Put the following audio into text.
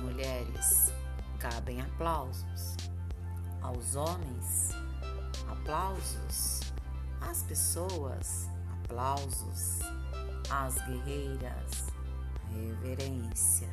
mulheres cabem aplausos. Aos homens, aplausos. Às pessoas, aplausos. Às guerreiras, reverência.